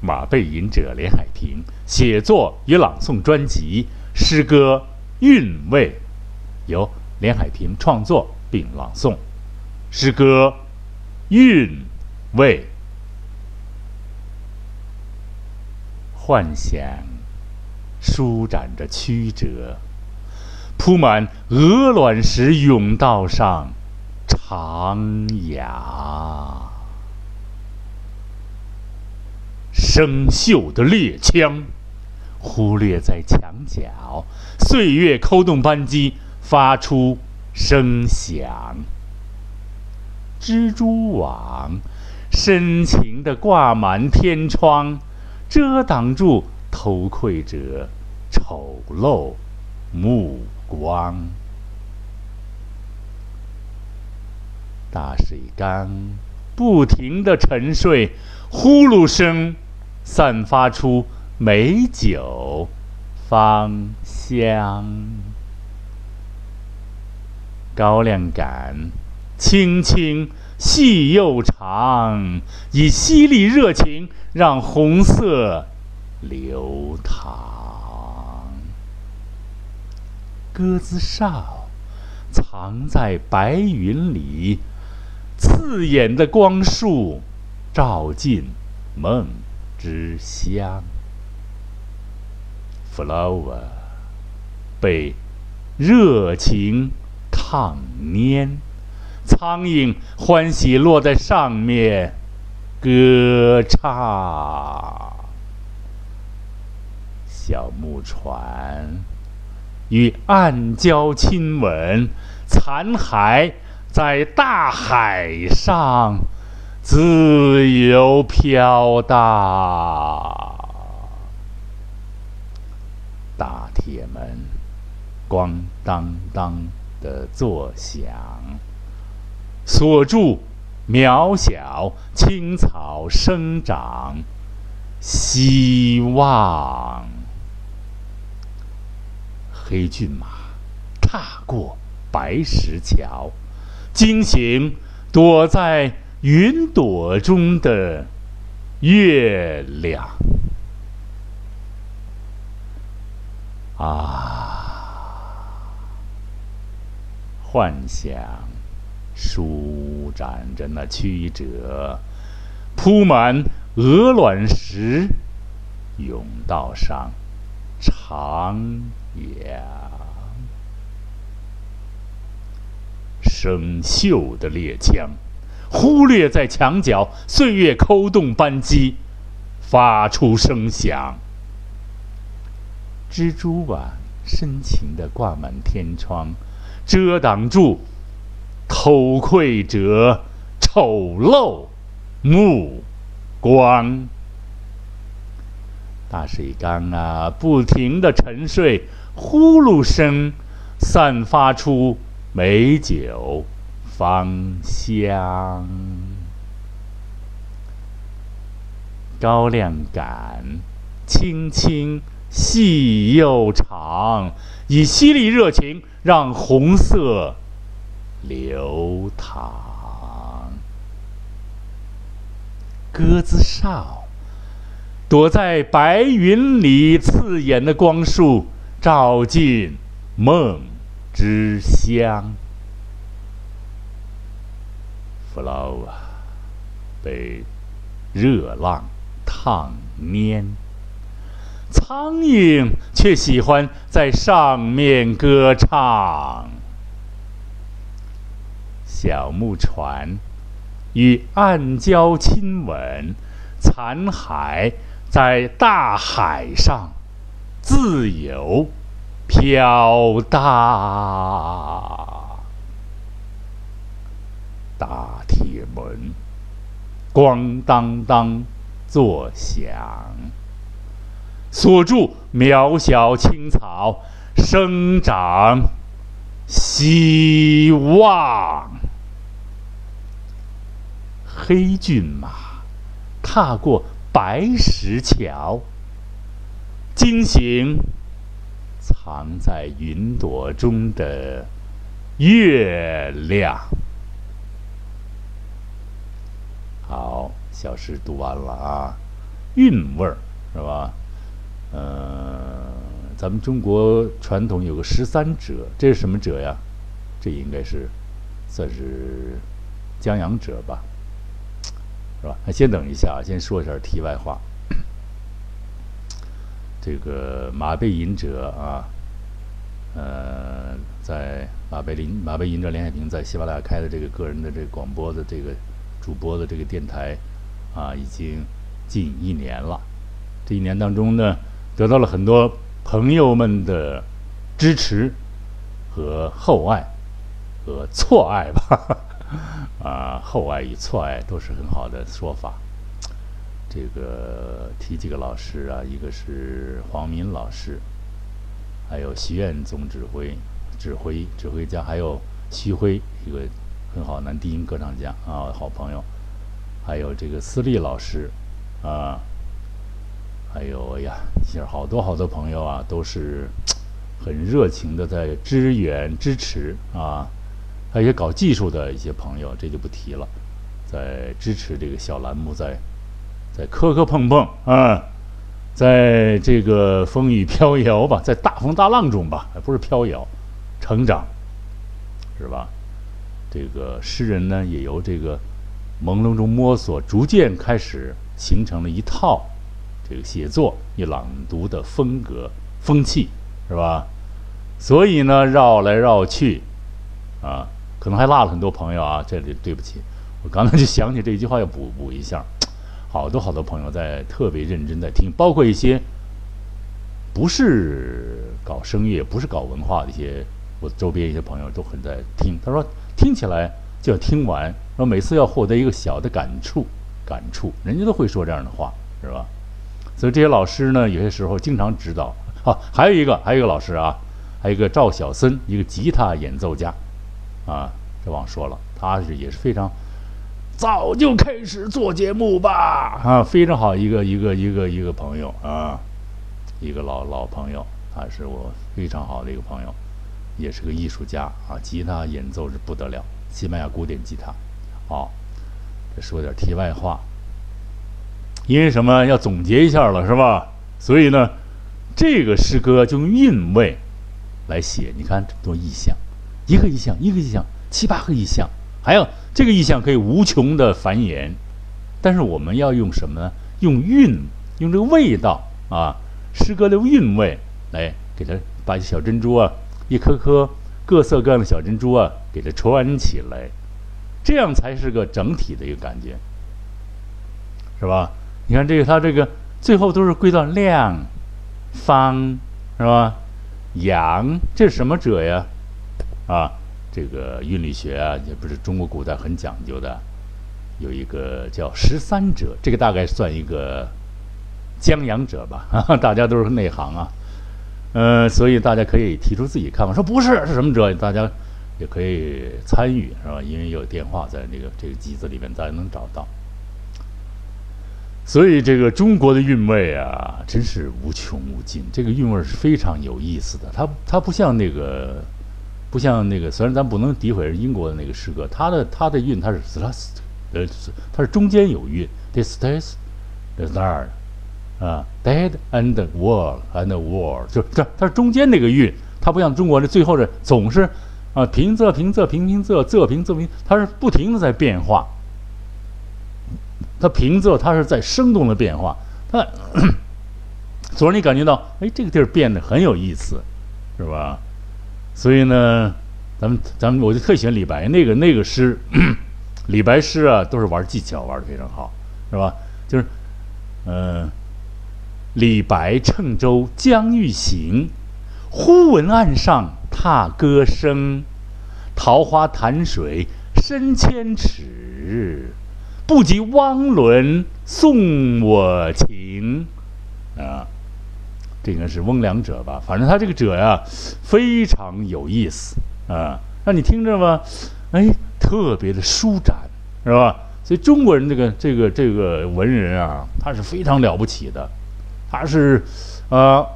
马背吟者连海平写作与朗诵专辑《诗歌韵味》，由连海平创作并朗诵。诗歌韵味，幻想舒展着曲折，铺满鹅卵石甬道上，徜徉。生锈的猎枪，忽略在墙角，岁月扣动扳机，发出声响。蜘蛛网深情地挂满天窗，遮挡住偷窥者丑陋目光。大水缸不停地沉睡，呼噜声。散发出美酒芳香，高粱杆青青细又长，以犀利热情让红色流淌。鸽子哨藏在白云里，刺眼的光束照进梦。之乡，flower 被热情烫蔫，苍蝇欢喜落在上面歌唱。小木船与暗礁亲吻，残骸在大海上。自由飘荡，大铁门咣当当的作响，锁住渺小青草生长希望。黑骏马踏过白石桥，惊醒躲在。云朵中的月亮啊，幻想舒展着那曲折，铺满鹅卵石甬道上，徜徉生锈的猎枪。忽略在墙角，岁月扣动扳机，发出声响。蜘蛛网深情地挂满天窗，遮挡住偷窥者丑陋目光。大水缸啊，不停地沉睡，呼噜声散发出美酒。芳香，高粱杆轻轻细又长，以犀利热情让红色流淌。鸽子哨躲在白云里，刺眼的光束照进梦之乡。Flow 被热浪烫蔫，苍蝇却喜欢在上面歌唱。小木船与暗礁亲吻，残骸在大海上自由飘荡。大铁门咣当当作响，锁住渺小青草生长希望。黑骏马踏过白石桥，惊醒藏在云朵中的月亮。好，小诗读完了啊。韵味儿，是吧？呃，咱们中国传统有个十三折，这是什么折呀？这应该是算是江洋折吧，是吧？那先等一下啊，先说一下题外话。这个马背吟者啊，呃，在马背林马背吟者林海平在喜马拉雅开的这个个人的这个广播的这个主播的这个电台啊，已经近一年了。这一年当中呢，得到了很多朋友们的支持和厚爱和错爱吧，啊，厚爱与错爱都是很好的说法。这个提几个老师啊，一个是黄明老师，还有徐院总指挥、指挥、指挥家，还有徐辉，一个很好男低音歌唱家啊，好朋友，还有这个思立老师啊，还有哎呀，其实好多好多朋友啊，都是很热情的在支援支持啊，还有一些搞技术的一些朋友，这就不提了，在支持这个小栏目在。在磕磕碰碰啊，在这个风雨飘摇吧，在大风大浪中吧，不是飘摇，成长，是吧？这个诗人呢，也由这个朦胧中摸索，逐渐开始形成了一套这个写作与朗读的风格风气，是吧？所以呢，绕来绕去啊，可能还落了很多朋友啊，这里对不起，我刚才就想起这句话，要补补一下。好多好多朋友在特别认真在听，包括一些不是搞声乐、不是搞文化的一些，我周边一些朋友都很在听。他说听起来就要听完，说每次要获得一个小的感触，感触，人家都会说这样的话，是吧？所以这些老师呢，有些时候经常指导。啊，还有一个，还有一个老师啊，还有一个赵小森，一个吉他演奏家，啊，这忘说了，他是也是非常。早就开始做节目吧，啊，非常好，一个一个一个一个朋友啊，一个老老朋友，他是我非常好的一个朋友，也是个艺术家啊，吉他演奏是不得了，西班牙古典吉他。好，这说点题外话，因为什么要总结一下了是吧？所以呢，这个诗歌就用韵味来写，你看这么多意象，一个意象一个意象，七八个意象，还有。这个意象可以无穷的繁衍，但是我们要用什么呢？用韵，用这个味道啊，诗歌的韵味来给它把小珍珠啊，一颗颗各色各样的小珍珠啊，给它穿起来，这样才是个整体的一个感觉，是吧？你看这个，它这个最后都是归到亮、方，是吧？阳，这是什么者呀？啊？这个韵律学啊，也不是中国古代很讲究的，有一个叫十三者，这个大概算一个江洋者吧，大家都是内行啊，呃，所以大家可以提出自己看法，说不是是什么者，大家也可以参与，是吧？因为有电话在那个这个机子里面，大家能找到。所以这个中国的韵味啊，真是无穷无尽，这个韵味是非常有意思的，它它不像那个。不像那个，虽然咱不能诋毁英国的那个诗歌，它的它的韵它是 last，呃，它是中间有韵，this this is there，啊，dead and world and world，就这它是中间那个韵，它不像中国的最后的总是啊平仄平仄平平仄仄平仄平，它是不停的在变化，它平仄它是在生动的变化，它总让你感觉到，哎，这个地儿变得很有意思，是吧？所以呢，咱们咱们我就特喜欢李白那个那个诗，李白诗啊都是玩技巧玩的非常好，是吧？就是，嗯，李白乘舟将欲行，忽闻岸上踏歌声，桃花潭水深千尺，不及汪伦送我情，啊。这应该是翁良者吧，反正他这个者呀，非常有意思啊，让你听着吧，哎，特别的舒展，是吧？所以中国人这个这个这个文人啊，他是非常了不起的，他是啊，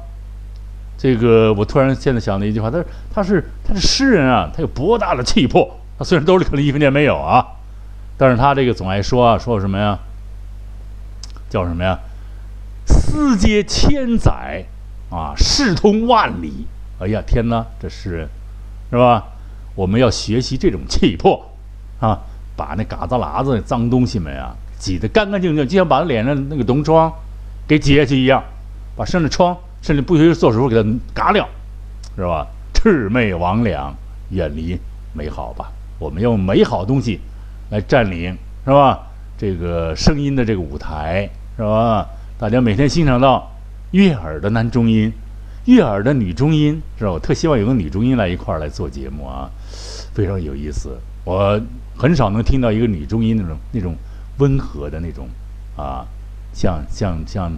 这个我突然现在想的一句话，他是他是他是诗人啊，他有博大的气魄，他虽然兜里可能一分钱没有啊，但是他这个总爱说啊，说什么呀？叫什么呀？思接千载，啊，事通万里。哎呀，天哪，这诗人，是吧？我们要学习这种气魄，啊，把那嘎子喇子那、脏东西们啊挤得干干净净，就像把他脸上那个浓妆给挤下去一样，把身上的疮，甚至不需要做手术给它嘎掉，是吧？魑魅魍魉，远离美好吧。我们用美好东西来占领，是吧？这个声音的这个舞台，是吧？大家每天欣赏到悦耳的男中音，悦耳的女中音，是吧？我特希望有个女中音来一块儿来做节目啊。非常有意思，我很少能听到一个女中音那种那种温和的那种啊，像像像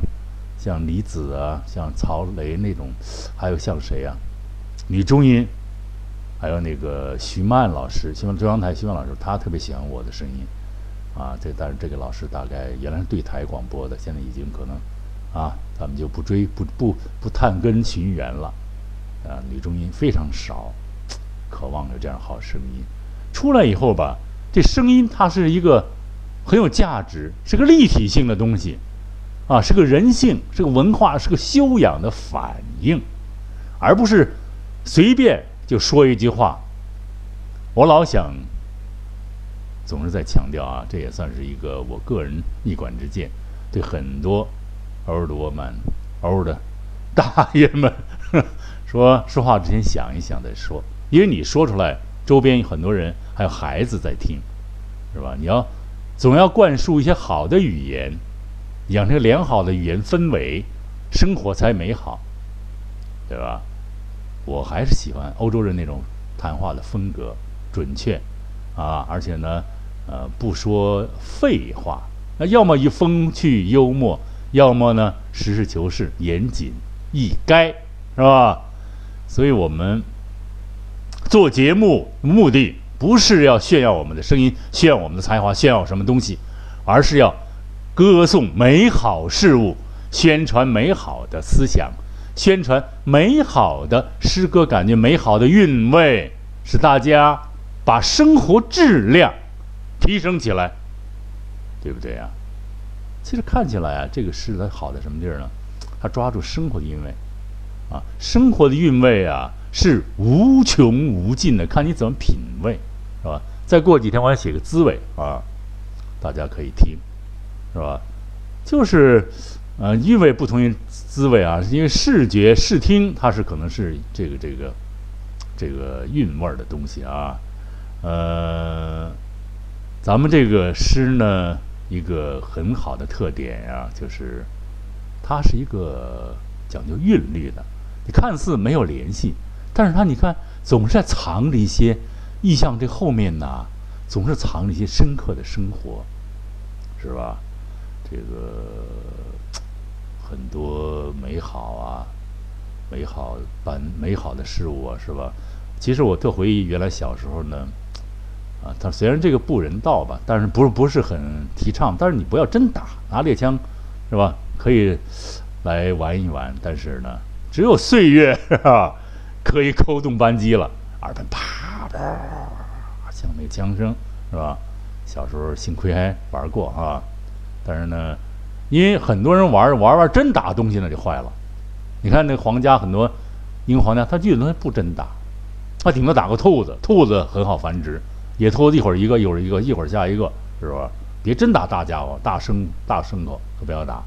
像李子啊，像曹雷那种，还有像谁啊？女中音，还有那个徐曼老师，希望中央台徐曼老师，他特别喜欢我的声音啊。这但是这个老师大概原来是对台广播的，现在已经可能啊，咱们就不追不不不探根寻源了啊。女中音非常少。渴望有这样好声音，出来以后吧，这声音它是一个很有价值，是个立体性的东西，啊，是个人性，是个文化，是个修养的反应，而不是随便就说一句话。我老想，总是在强调啊，这也算是一个我个人一管之见，对很多欧尔多曼、欧的大爷们 说说话之前想一想再说。因为你说出来，周边有很多人，还有孩子在听，是吧？你要总要灌输一些好的语言，养成良好的语言氛围，生活才美好，对吧？我还是喜欢欧洲人那种谈话的风格，准确啊，而且呢，呃，不说废话。那要么一风趣幽默，要么呢实事求是、严谨易该，是吧？所以我们。做节目目的不是要炫耀我们的声音，炫耀我们的才华，炫耀什么东西，而是要歌颂美好事物，宣传美好的思想，宣传美好的诗歌，感觉美好的韵味，使大家把生活质量提升起来，对不对呀？其实看起来啊，这个诗它好在什么地儿呢？它抓住生活的韵味，啊，生活的韵味啊。是无穷无尽的，看你怎么品味，是吧？再过几天我要写个滋味啊，大家可以听，是吧？就是，呃，韵味不同于滋味啊，因为视觉、视听它是可能是这个、这个、这个韵味的东西啊。呃，咱们这个诗呢，一个很好的特点呀，就是它是一个讲究韵律的，你看似没有联系。但是它你看，总是在藏着一些意象，这后面呢，总是藏着一些深刻的生活，是吧？这个很多美好啊，美好般美好的事物啊，是吧？其实我特回忆原来小时候呢，啊，他虽然这个不人道吧，但是不是不是很提倡，但是你不要真打，拿猎枪，是吧？可以来玩一玩，但是呢，只有岁月，是吧？可以扣动扳机了，耳边啪啪，像那个枪声是吧？小时候幸亏还玩过啊，但是呢，因为很多人玩玩玩真打东西那就坏了。你看那皇家很多英皇家，他基本都不真打，他顶多打个兔子，兔子很好繁殖，野兔子一会儿一个，一会儿一个，一会儿下一个，是吧？别真打大家伙，大牲大牲口可不要打，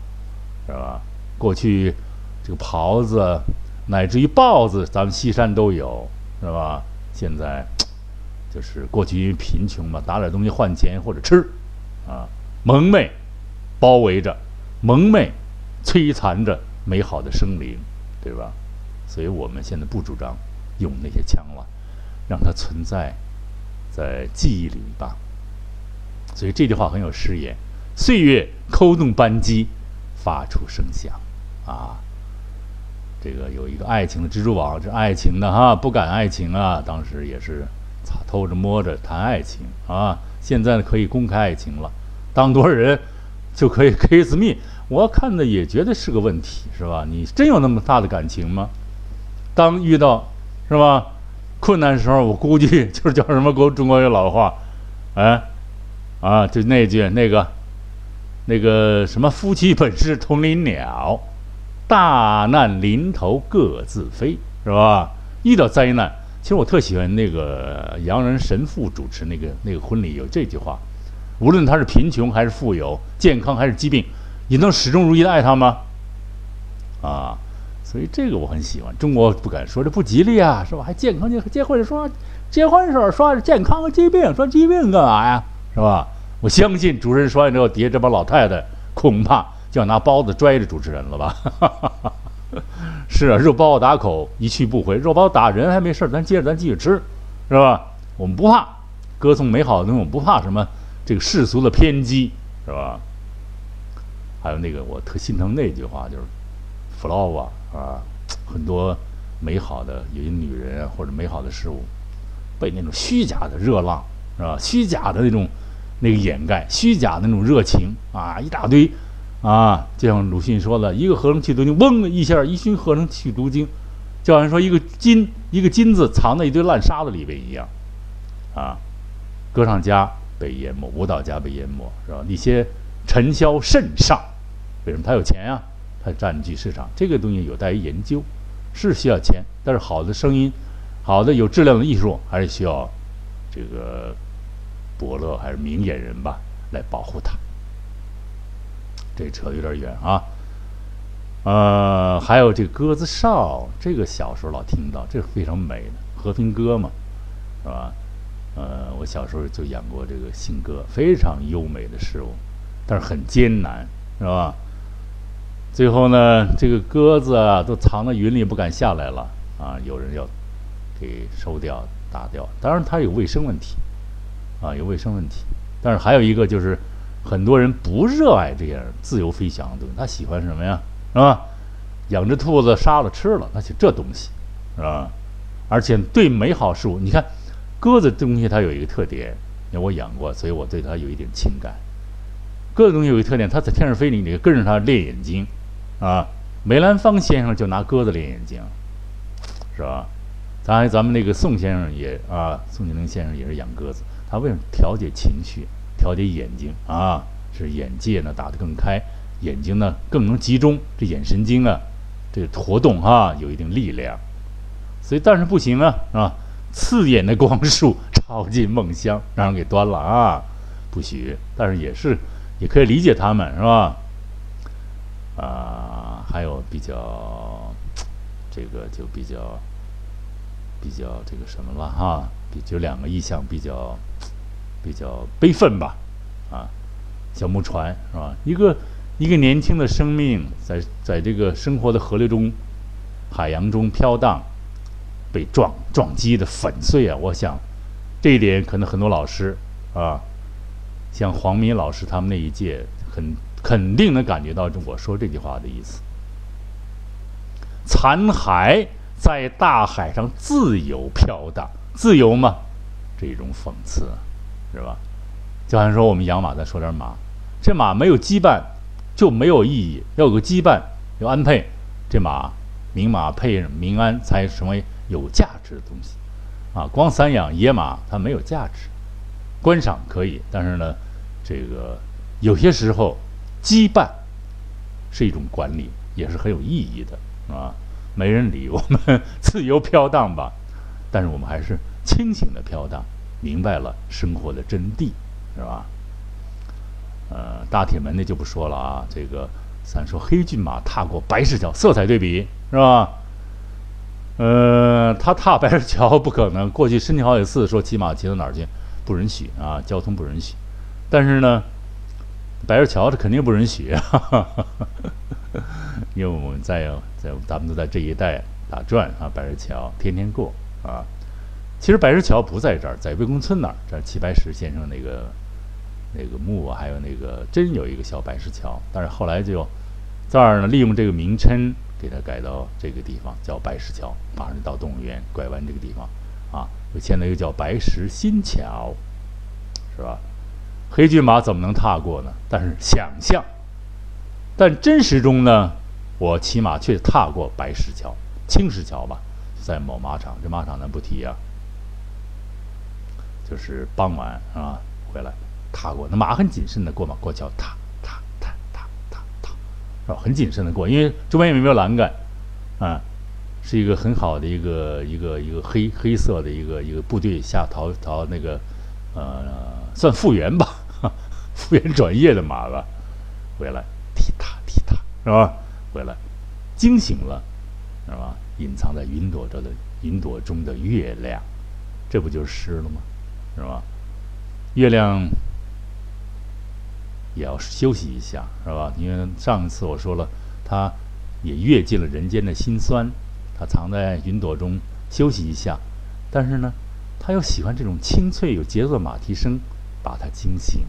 是吧？过去这个狍子。乃至于豹子，咱们西山都有，是吧？现在就是过去因为贫穷嘛，打点东西换钱或者吃，啊，蒙昧包围着，蒙昧摧残着美好的生灵，对吧？所以我们现在不主张用那些枪了，让它存在在记忆里吧。所以这句话很有诗眼：岁月扣动扳机，发出声响，啊。这个有一个爱情的蜘蛛网，这爱情的哈，不敢爱情啊。当时也是偷着摸着谈爱情啊。现在呢，可以公开爱情了，当多少人就可以 kiss me。我看的也觉得是个问题，是吧？你真有那么大的感情吗？当遇到是吧困难时候，我估计 就是叫什么国中国有老话，哎啊，就那句那个那个什么夫妻本是同林鸟。大难临头各自飞，是吧？遇到灾难，其实我特喜欢那个洋人神父主持那个那个婚礼，有这句话：无论他是贫穷还是富有，健康还是疾病，你能始终如一的爱他吗？啊，所以这个我很喜欢。中国不敢说这不吉利啊，是吧？还健康结结婚说结婚时候说健康和疾病，说疾病干嘛呀？是吧？我相信主持人说完之后，底下这帮老太太恐怕。就要拿包子拽着主持人了吧？是啊，肉包子打口一去不回，肉包子打人还没事咱接着咱继续吃，是吧？我们不怕歌颂美好的东西，我们不怕什么这个世俗的偏激，是吧？还有那个我特心疼那句话，就是 “flower” 啊，很多美好的有些女人啊或者美好的事物，被那种虚假的热浪，是吧？虚假的那种那个掩盖，虚假的那种热情啊，一大堆。啊，就像鲁迅说的，一个合成器毒精，嗡一下，一熏合成去毒精，就好像说一个金，一个金子藏在一堆烂沙子里边一样。啊，歌唱家被淹没，舞蹈家被淹没，是吧？那些尘嚣甚上，为什么他有钱呀？他占据市场，这个东西有待于研究，是需要钱，但是好的声音，好的有质量的艺术，还是需要这个伯乐还是明眼人吧，来保护它。这扯得有点远啊，呃，还有这鸽子哨，这个小时候老听到，这是非常美的和平鸽嘛，是吧？呃，我小时候就养过这个信鸽，非常优美的事物，但是很艰难，是吧？最后呢，这个鸽子啊都藏在云里不敢下来了啊，有人要给收掉、打掉，当然它有卫生问题啊，有卫生问题，但是还有一个就是。很多人不热爱这样自由飞翔的东西，他喜欢什么呀？是吧？养只兔子杀了吃了，那就这东西，是吧？而且对美好事物，你看鸽子东西它有一个特点，因为我养过，所以我对它有一点情感。鸽子东西有一个特点，它在天上飞，你得跟着它练眼睛，啊，梅兰芳先生就拿鸽子练眼睛，是吧？咱咱们那个宋先生也啊，宋庆龄先生也是养鸽子，他为什么调节情绪？调节眼睛啊，是眼界呢打得更开，眼睛呢更能集中，这眼神经啊，这活动哈有一定力量，所以但是不行啊，是吧，刺眼的光束 照进梦乡，让人给端了啊，不许。但是也是也可以理解他们是吧？啊，还有比较这个就比较比较这个什么了哈，比就两个意象比较。比较悲愤吧，啊，小木船是吧？一个一个年轻的生命在在这个生活的河流中、海洋中飘荡，被撞撞击的粉碎啊！我想，这一点可能很多老师啊，像黄敏老师他们那一届，很肯定能感觉到我说这句话的意思。残骸在大海上自由飘荡，自由吗？这种讽刺。是吧？就好像说我们养马，再说点马，这马没有羁绊就没有意义，要有个羁绊，有安配，这马明马配明安才成为有价值的东西啊！光散养野马它没有价值，观赏可以，但是呢，这个有些时候羁绊是一种管理，也是很有意义的啊！没人理 我们自由飘荡吧，但是我们还是清醒的飘荡。明白了生活的真谛，是吧？呃，大铁门那就不说了啊。这个咱说黑骏马踏过白石桥，色彩对比是吧？呃，他踏白石桥不可能。过去申请好几次，说骑马骑到哪儿去，不允许啊，交通不允许。但是呢，白石桥是肯定不允许，因为我们在在咱们都在这一带打转啊，白石桥天天过啊。其实白石桥不在这儿，在魏公村那儿，这齐白石先生那个那个墓，还有那个真有一个小白石桥，但是后来就这儿呢，利用这个名称给它改到这个地方叫白石桥，马上就到动物园拐弯这个地方啊，现在又叫白石新桥，是吧？黑骏马怎么能踏过呢？但是想象，但真实中呢，我骑马却踏过白石桥、青石桥吧，在某马场，这马场咱不提啊。就是傍晚啊，回来踏过那马很谨慎的过马过桥，踏，是吧？很谨慎的过，因为周边也没有栏杆，啊，是一个很好的一个一个一个黑黑色的一个一个部队下逃逃那个呃算复员吧，复员转业的马吧，回来踢踏踢踏是吧？回来惊醒了，是吧？隐藏在云朵中的云朵中的月亮，这不就是诗了吗？是吧？月亮也要休息一下，是吧？因为上一次我说了，它也阅尽了人间的辛酸，它藏在云朵中休息一下。但是呢，它又喜欢这种清脆有节奏的马蹄声，把它惊醒。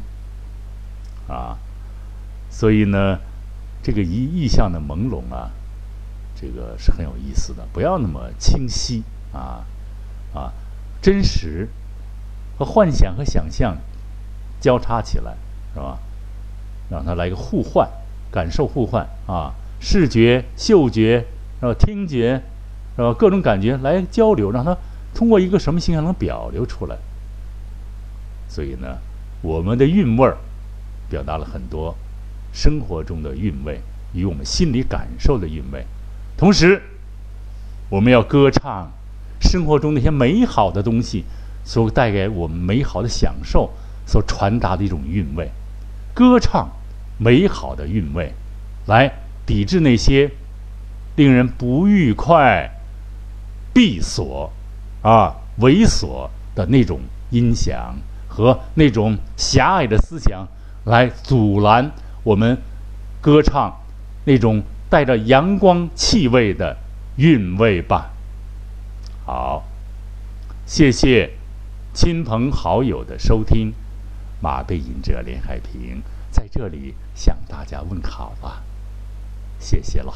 啊，所以呢，这个意意象的朦胧啊。这个是很有意思的，不要那么清晰啊啊，真实和幻想和想象交叉起来，是吧？让它来个互换，感受互换啊，视觉、嗅觉，然后听觉，是吧？各种感觉来交流，让它通过一个什么形象能表流出来。所以呢，我们的韵味儿表达了很多生活中的韵味与我们心里感受的韵味。同时，我们要歌唱生活中那些美好的东西所带给我们美好的享受所传达的一种韵味，歌唱美好的韵味，来抵制那些令人不愉快、闭锁、啊猥琐的那种音响和那种狭隘的思想，来阻拦我们歌唱那种。带着阳光气味的韵味吧。好，谢谢亲朋好友的收听，马背吟者连海平在这里向大家问好了，谢谢了，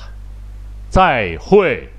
再会。